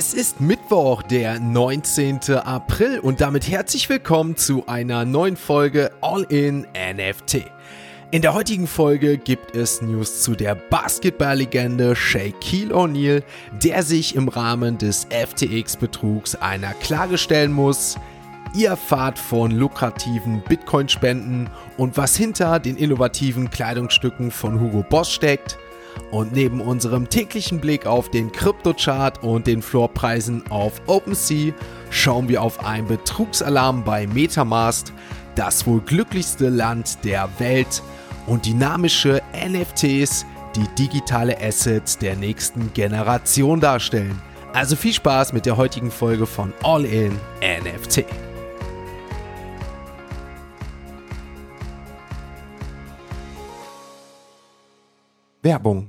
Es ist Mittwoch, der 19. April und damit herzlich willkommen zu einer neuen Folge All in NFT. In der heutigen Folge gibt es News zu der Basketballlegende Shaquille O'Neal, der sich im Rahmen des FTX-Betrugs einer Klage stellen muss. Ihr erfahrt von lukrativen Bitcoin-Spenden und was hinter den innovativen Kleidungsstücken von Hugo Boss steckt – und neben unserem täglichen Blick auf den Kryptochart und den Floorpreisen auf OpenSea schauen wir auf einen Betrugsalarm bei Metamask, das wohl glücklichste Land der Welt und dynamische NFTs, die digitale Assets der nächsten Generation darstellen. Also viel Spaß mit der heutigen Folge von All in NFT. Werbung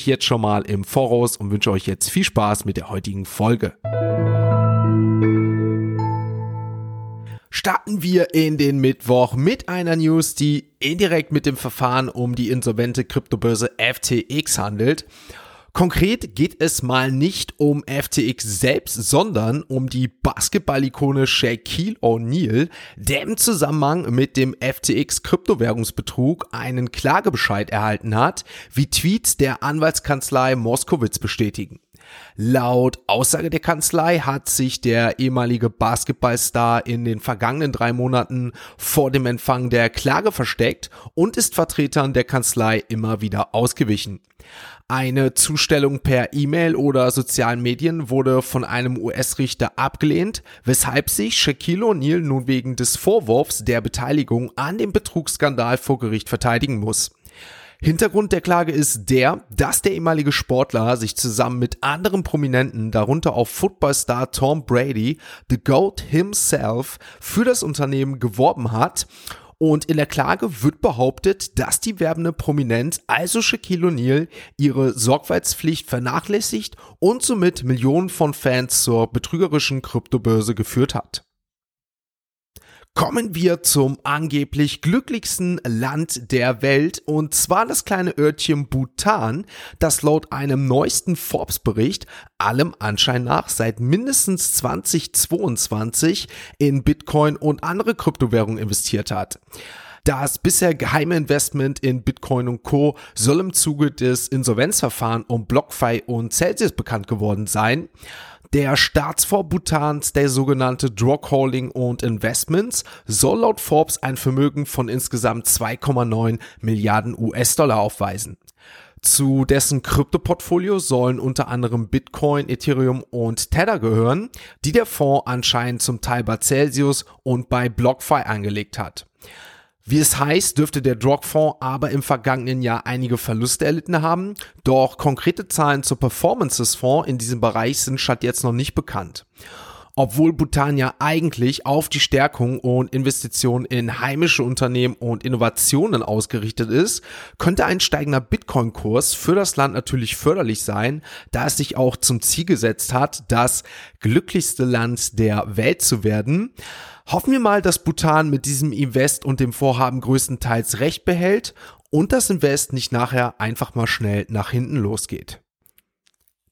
mich jetzt schon mal im Voraus und wünsche euch jetzt viel Spaß mit der heutigen Folge. Starten wir in den Mittwoch mit einer News, die indirekt mit dem Verfahren um die insolvente Kryptobörse FTX handelt. Konkret geht es mal nicht um FTX selbst, sondern um die Basketball-Ikone Shaquille O'Neal, der im Zusammenhang mit dem FTX Kryptowährungsbetrug einen Klagebescheid erhalten hat, wie Tweets der Anwaltskanzlei Moskowitz bestätigen. Laut Aussage der Kanzlei hat sich der ehemalige Basketballstar in den vergangenen drei Monaten vor dem Empfang der Klage versteckt und ist Vertretern der Kanzlei immer wieder ausgewichen. Eine Zustellung per E-Mail oder sozialen Medien wurde von einem US-Richter abgelehnt, weshalb sich Shaquille O'Neal nun wegen des Vorwurfs der Beteiligung an dem Betrugsskandal vor Gericht verteidigen muss. Hintergrund der Klage ist der, dass der ehemalige Sportler sich zusammen mit anderen Prominenten, darunter auch Footballstar Tom Brady, The Goat himself, für das Unternehmen geworben hat und in der Klage wird behauptet, dass die werbende Prominenz, also Shaquille O'Neal, ihre Sorgfaltspflicht vernachlässigt und somit Millionen von Fans zur betrügerischen Kryptobörse geführt hat. Kommen wir zum angeblich glücklichsten Land der Welt und zwar das kleine Örtchen Bhutan, das laut einem neuesten Forbes-Bericht allem Anschein nach seit mindestens 2022 in Bitcoin und andere Kryptowährungen investiert hat. Das bisher geheime Investment in Bitcoin und Co. soll im Zuge des Insolvenzverfahrens um BlockFi und Celsius bekannt geworden sein. Der Staatsfonds Bhutans, der sogenannte Drog Holding und Investments, soll laut Forbes ein Vermögen von insgesamt 2,9 Milliarden US-Dollar aufweisen. Zu dessen Kryptoportfolio sollen unter anderem Bitcoin, Ethereum und Tether gehören, die der Fonds anscheinend zum Teil bei Celsius und bei BlockFi angelegt hat. Wie es heißt, dürfte der Drogfonds aber im vergangenen Jahr einige Verluste erlitten haben, doch konkrete Zahlen zur Performance des Fonds in diesem Bereich sind statt jetzt noch nicht bekannt. Obwohl Bhutan ja eigentlich auf die Stärkung und Investitionen in heimische Unternehmen und Innovationen ausgerichtet ist, könnte ein steigender Bitcoin-Kurs für das Land natürlich förderlich sein, da es sich auch zum Ziel gesetzt hat, das glücklichste Land der Welt zu werden. Hoffen wir mal, dass Bhutan mit diesem Invest und dem Vorhaben größtenteils recht behält und das Invest nicht nachher einfach mal schnell nach hinten losgeht.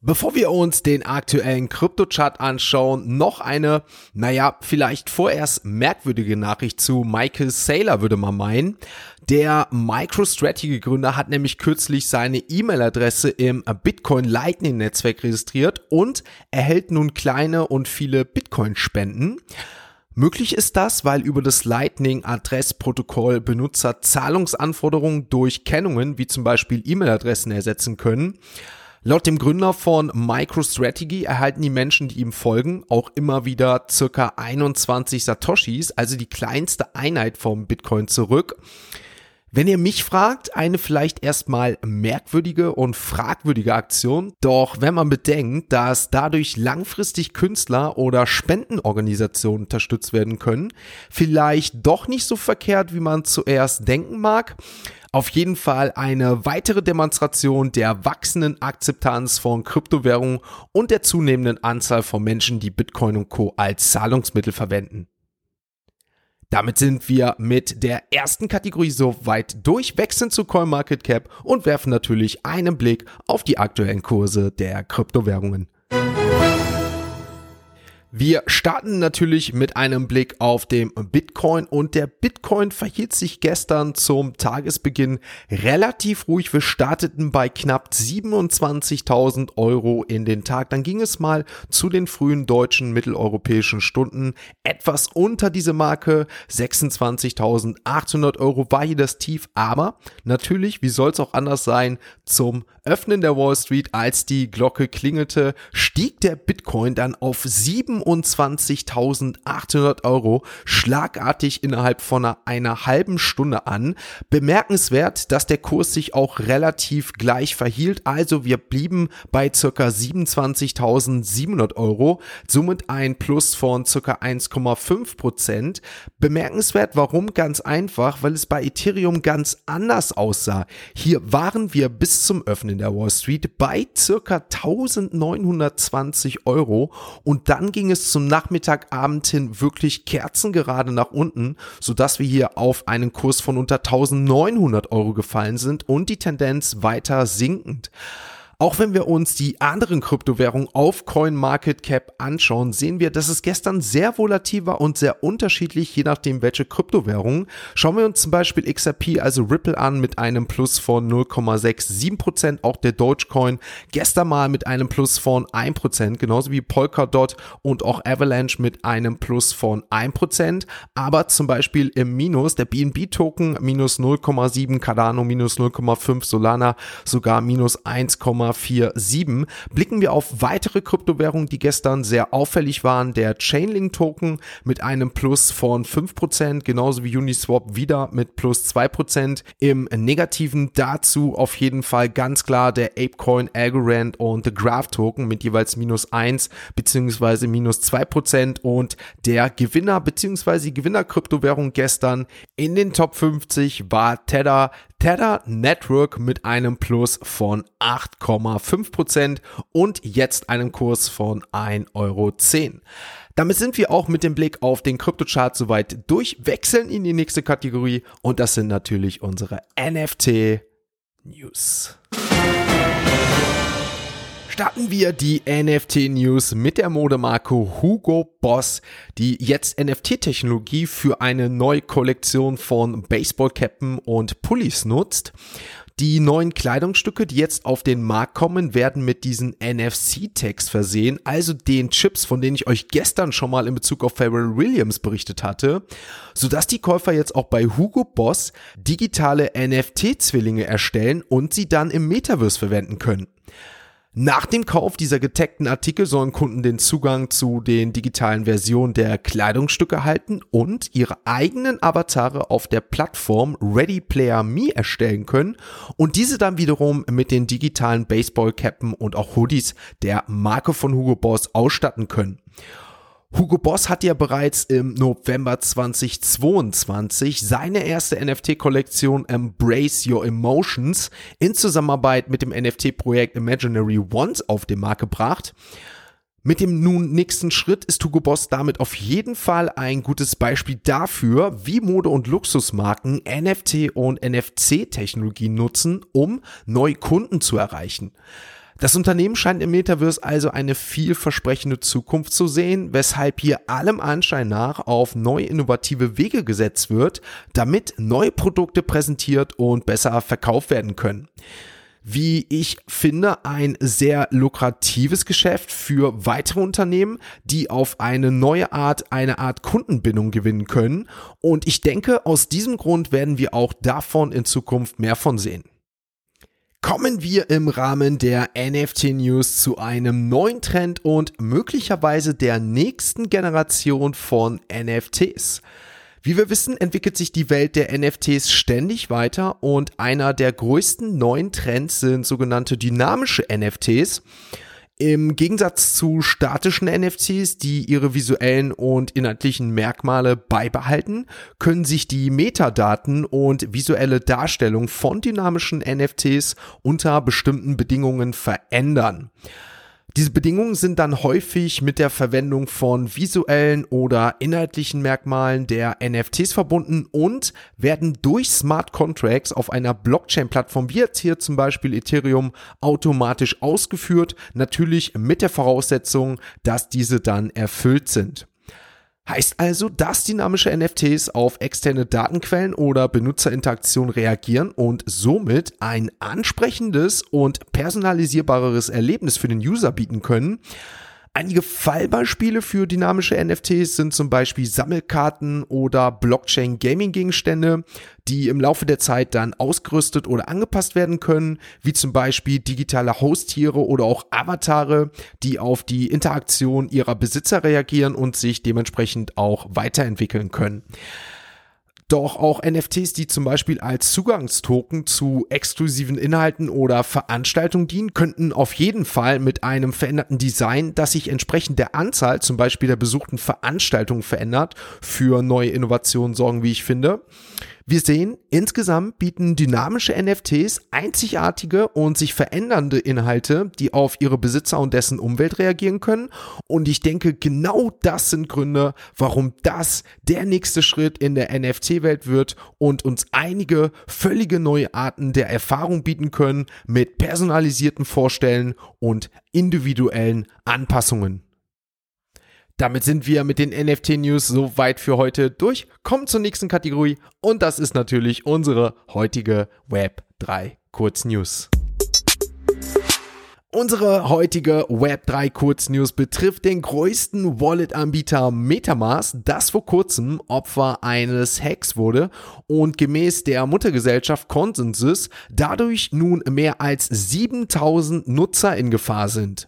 Bevor wir uns den aktuellen Kryptochart anschauen, noch eine, naja, vielleicht vorerst merkwürdige Nachricht zu Michael Saylor, würde man meinen. Der MicroStrategy-Gründer hat nämlich kürzlich seine E-Mail-Adresse im Bitcoin Lightning Netzwerk registriert und erhält nun kleine und viele Bitcoin-Spenden. Möglich ist das, weil über das Lightning-Adressprotokoll Benutzer Zahlungsanforderungen durch Kennungen wie zum Beispiel E-Mail-Adressen ersetzen können. Laut dem Gründer von MicroStrategy erhalten die Menschen, die ihm folgen, auch immer wieder circa 21 Satoshis, also die kleinste Einheit vom Bitcoin zurück. Wenn ihr mich fragt, eine vielleicht erstmal merkwürdige und fragwürdige Aktion, doch wenn man bedenkt, dass dadurch langfristig Künstler oder Spendenorganisationen unterstützt werden können, vielleicht doch nicht so verkehrt, wie man zuerst denken mag. Auf jeden Fall eine weitere Demonstration der wachsenden Akzeptanz von Kryptowährungen und der zunehmenden Anzahl von Menschen, die Bitcoin und Co. als Zahlungsmittel verwenden. Damit sind wir mit der ersten Kategorie soweit durch, wechseln zu CoinMarketCap und werfen natürlich einen Blick auf die aktuellen Kurse der Kryptowährungen. Wir starten natürlich mit einem Blick auf den Bitcoin und der Bitcoin verhielt sich gestern zum Tagesbeginn relativ ruhig. Wir starteten bei knapp 27.000 Euro in den Tag. Dann ging es mal zu den frühen deutschen mitteleuropäischen Stunden etwas unter diese Marke. 26.800 Euro war hier das Tief. Aber natürlich, wie soll es auch anders sein, zum Öffnen der Wall Street, als die Glocke klingelte, stieg der Bitcoin dann auf 7 27.800 Euro schlagartig innerhalb von einer, einer halben Stunde an. Bemerkenswert, dass der Kurs sich auch relativ gleich verhielt. Also wir blieben bei circa 27.700 Euro, somit ein Plus von circa 1,5 Prozent. Bemerkenswert, warum? Ganz einfach, weil es bei Ethereum ganz anders aussah. Hier waren wir bis zum Öffnen der Wall Street bei circa 1920 Euro und dann ging es es zum Nachmittagabend hin wirklich kerzengerade nach unten, sodass wir hier auf einen Kurs von unter 1900 Euro gefallen sind und die Tendenz weiter sinkend. Auch wenn wir uns die anderen Kryptowährungen auf CoinMarketCap anschauen, sehen wir, dass es gestern sehr volatil war und sehr unterschiedlich, je nachdem welche Kryptowährung. Schauen wir uns zum Beispiel XRP, also Ripple an mit einem Plus von 0,67%, auch der Dogecoin gestern mal mit einem Plus von 1%, genauso wie Polkadot und auch Avalanche mit einem Plus von 1%, aber zum Beispiel im Minus, der BNB Token minus 0,7, Cardano minus 0,5, Solana sogar minus 1, 0,47. Blicken wir auf weitere Kryptowährungen, die gestern sehr auffällig waren. Der Chainlink Token mit einem Plus von 5%, genauso wie Uniswap wieder mit plus 2%. Im Negativen dazu auf jeden Fall ganz klar der Apecoin, Algorand und The Graph Token mit jeweils minus 1 bzw. minus 2% und der Gewinner bzw. Gewinner-Kryptowährung gestern in den Top 50 war Tether Tether Network mit einem Plus von 8,5% und jetzt einem Kurs von 1,10 Euro. Damit sind wir auch mit dem Blick auf den Kryptochart soweit durch, wechseln in die nächste Kategorie und das sind natürlich unsere NFT News starten wir die NFT-News mit der Modemarke Hugo Boss, die jetzt NFT-Technologie für eine neue Kollektion von Baseballcappen und Pullis nutzt. Die neuen Kleidungsstücke, die jetzt auf den Markt kommen, werden mit diesen NFC-Tags versehen, also den Chips, von denen ich euch gestern schon mal in Bezug auf Pharrell Williams berichtet hatte, sodass die Käufer jetzt auch bei Hugo Boss digitale NFT-Zwillinge erstellen und sie dann im Metaverse verwenden können. Nach dem Kauf dieser getagten Artikel sollen Kunden den Zugang zu den digitalen Versionen der Kleidungsstücke erhalten und ihre eigenen Avatare auf der Plattform Ready Player Me erstellen können und diese dann wiederum mit den digitalen Baseballcappen und auch Hoodies der Marke von Hugo Boss ausstatten können. Hugo Boss hat ja bereits im November 2022 seine erste NFT-Kollektion Embrace Your Emotions in Zusammenarbeit mit dem NFT-Projekt Imaginary Ones auf den Markt gebracht. Mit dem nun nächsten Schritt ist Hugo Boss damit auf jeden Fall ein gutes Beispiel dafür, wie Mode- und Luxusmarken NFT und NFC-Technologie nutzen, um neue Kunden zu erreichen. Das Unternehmen scheint im Metaverse also eine vielversprechende Zukunft zu sehen, weshalb hier allem Anschein nach auf neue innovative Wege gesetzt wird, damit neue Produkte präsentiert und besser verkauft werden können wie ich finde, ein sehr lukratives Geschäft für weitere Unternehmen, die auf eine neue Art, eine Art Kundenbindung gewinnen können. Und ich denke, aus diesem Grund werden wir auch davon in Zukunft mehr von sehen kommen wir im Rahmen der NFT News zu einem neuen Trend und möglicherweise der nächsten Generation von NFTs. Wie wir wissen, entwickelt sich die Welt der NFTs ständig weiter und einer der größten neuen Trends sind sogenannte dynamische NFTs. Im Gegensatz zu statischen NFTs, die ihre visuellen und inhaltlichen Merkmale beibehalten, können sich die Metadaten und visuelle Darstellung von dynamischen NFTs unter bestimmten Bedingungen verändern. Diese Bedingungen sind dann häufig mit der Verwendung von visuellen oder inhaltlichen Merkmalen der NFTs verbunden und werden durch Smart Contracts auf einer Blockchain-Plattform wie jetzt hier zum Beispiel Ethereum automatisch ausgeführt, natürlich mit der Voraussetzung, dass diese dann erfüllt sind. Heißt also, dass dynamische NFTs auf externe Datenquellen oder Benutzerinteraktion reagieren und somit ein ansprechendes und personalisierbareres Erlebnis für den User bieten können. Einige Fallbeispiele für dynamische NFTs sind zum Beispiel Sammelkarten oder Blockchain-Gaming-Gegenstände, die im Laufe der Zeit dann ausgerüstet oder angepasst werden können, wie zum Beispiel digitale Haustiere oder auch Avatare, die auf die Interaktion ihrer Besitzer reagieren und sich dementsprechend auch weiterentwickeln können. Doch auch NFTs, die zum Beispiel als Zugangstoken zu exklusiven Inhalten oder Veranstaltungen dienen, könnten auf jeden Fall mit einem veränderten Design, das sich entsprechend der Anzahl zum Beispiel der besuchten Veranstaltungen verändert, für neue Innovationen sorgen, wie ich finde. Wir sehen, insgesamt bieten dynamische NFTs einzigartige und sich verändernde Inhalte, die auf ihre Besitzer und dessen Umwelt reagieren können. Und ich denke, genau das sind Gründe, warum das der nächste Schritt in der NFT-Welt wird und uns einige völlige neue Arten der Erfahrung bieten können mit personalisierten Vorstellen und individuellen Anpassungen. Damit sind wir mit den NFT-News soweit für heute durch. Kommen zur nächsten Kategorie und das ist natürlich unsere heutige Web 3 Kurznews. Unsere heutige Web3 Kurznews betrifft den größten Wallet-Anbieter Metamask, das vor kurzem Opfer eines Hacks wurde und gemäß der Muttergesellschaft Consensus dadurch nun mehr als 7000 Nutzer in Gefahr sind.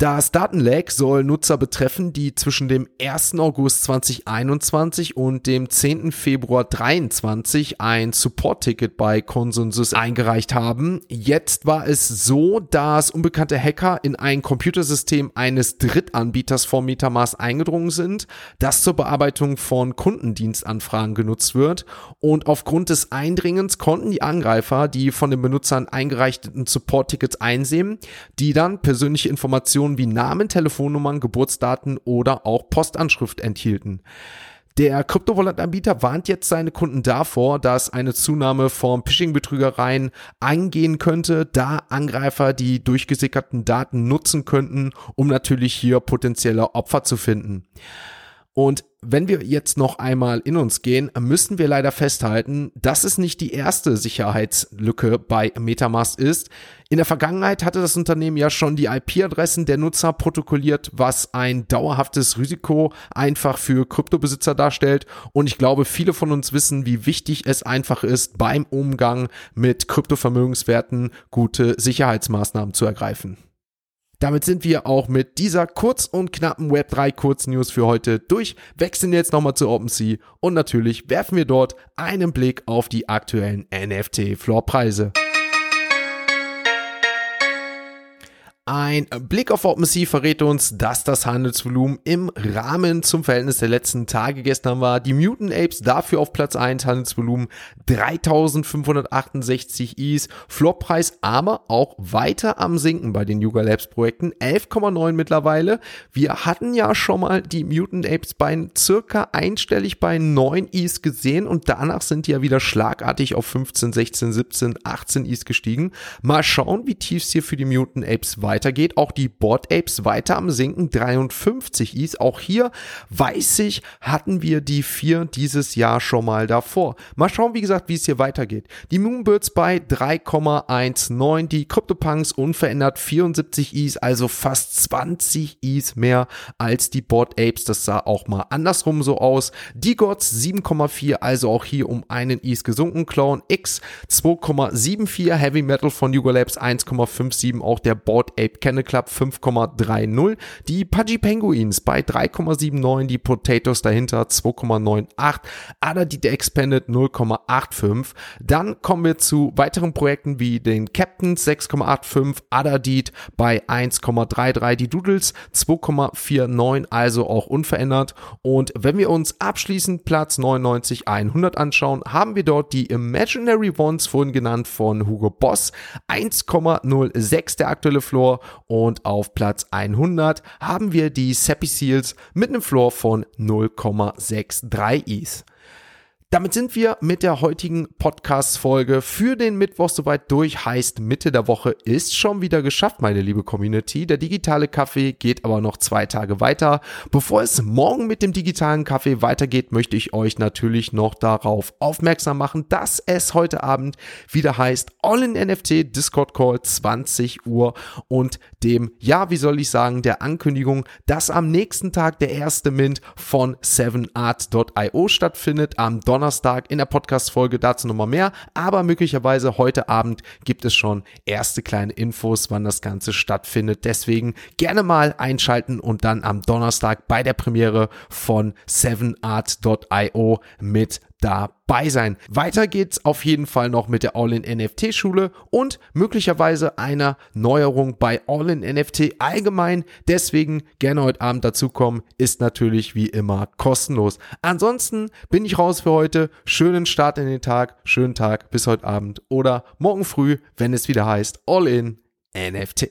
Das Datenlag soll Nutzer betreffen, die zwischen dem 1. August 2021 und dem 10. Februar 2023 ein Support-Ticket bei Consensus eingereicht haben. Jetzt war es so, dass unbekannte Hacker in ein Computersystem eines Drittanbieters vor Metamask eingedrungen sind, das zur Bearbeitung von Kundendienstanfragen genutzt wird. Und aufgrund des Eindringens konnten die Angreifer die von den Benutzern eingereichten Support-Tickets einsehen, die dann persönliche Informationen Informationen wie Namen, Telefonnummern, Geburtsdaten oder auch Postanschrift enthielten. Der Kryptowallet-Anbieter warnt jetzt seine Kunden davor, dass eine Zunahme von Phishing-Betrügereien eingehen könnte, da Angreifer die durchgesickerten Daten nutzen könnten, um natürlich hier potenzielle Opfer zu finden. Und wenn wir jetzt noch einmal in uns gehen, müssen wir leider festhalten, dass es nicht die erste Sicherheitslücke bei Metamask ist. In der Vergangenheit hatte das Unternehmen ja schon die IP-Adressen der Nutzer protokolliert, was ein dauerhaftes Risiko einfach für Kryptobesitzer darstellt. Und ich glaube, viele von uns wissen, wie wichtig es einfach ist, beim Umgang mit Kryptovermögenswerten gute Sicherheitsmaßnahmen zu ergreifen. Damit sind wir auch mit dieser kurz und knappen Web3 Kurznews für heute durch, wechseln jetzt nochmal zu OpenSea und natürlich werfen wir dort einen Blick auf die aktuellen NFT-Floorpreise. Ein Blick auf OpenSea verrät uns, dass das Handelsvolumen im Rahmen zum Verhältnis der letzten Tage gestern war. Die Mutant Apes dafür auf Platz 1, Handelsvolumen 3568 Is, Floppreis aber auch weiter am Sinken bei den Yuga Labs Projekten, 11,9 mittlerweile. Wir hatten ja schon mal die Mutant Apes bei circa einstellig bei 9 Is gesehen und danach sind die ja wieder schlagartig auf 15, 16, 17, 18 Is gestiegen. Mal schauen, wie tief es hier für die Mutant Apes weiter weitergeht. Auch die Board Apes weiter am Sinken, 53 Is. Auch hier weiß ich, hatten wir die vier dieses Jahr schon mal davor. Mal schauen, wie gesagt, wie es hier weitergeht. Die Moonbirds bei 3,19, die CryptoPunks unverändert 74 Is, also fast 20 Is mehr als die Board Apes. Das sah auch mal andersrum so aus. Die Gods 7,4, also auch hier um einen Is gesunken. Clown X 2,74, Heavy Metal von Yuga Labs 1,57, auch der Board Ape Kennel Club 5,30, die Pudgy Penguins bei 3,79, die Potatoes dahinter 2,98, Adadit Expanded 0,85. Dann kommen wir zu weiteren Projekten wie den Captains 6,85, Adadit bei 1,33, die Doodles 2,49, also auch unverändert. Und wenn wir uns abschließend Platz 99 100 anschauen, haben wir dort die Imaginary Ones, vorhin genannt von Hugo Boss, 1,06 der aktuelle Floor und auf Platz 100 haben wir die Seppi Seals mit einem Floor von 0,63 ETH. Damit sind wir mit der heutigen Podcast-Folge für den Mittwoch soweit durch. Heißt, Mitte der Woche ist schon wieder geschafft, meine liebe Community. Der digitale Kaffee geht aber noch zwei Tage weiter. Bevor es morgen mit dem digitalen Kaffee weitergeht, möchte ich euch natürlich noch darauf aufmerksam machen, dass es heute Abend wieder heißt All in NFT Discord Call 20 Uhr und dem, ja, wie soll ich sagen, der Ankündigung, dass am nächsten Tag der erste Mint von 7art.io stattfindet. Am Donnerstag Donnerstag in der Podcast-Folge dazu nochmal mehr. Aber möglicherweise heute Abend gibt es schon erste kleine Infos, wann das Ganze stattfindet. Deswegen gerne mal einschalten und dann am Donnerstag bei der Premiere von 7art.io mit dabei sein. Weiter geht's auf jeden Fall noch mit der All-in-NFT-Schule und möglicherweise einer Neuerung bei All-in-NFT allgemein. Deswegen gerne heute Abend dazukommen, ist natürlich wie immer kostenlos. Ansonsten bin ich raus für heute. Schönen Start in den Tag, schönen Tag bis heute Abend oder morgen früh, wenn es wieder heißt All-in-NFT.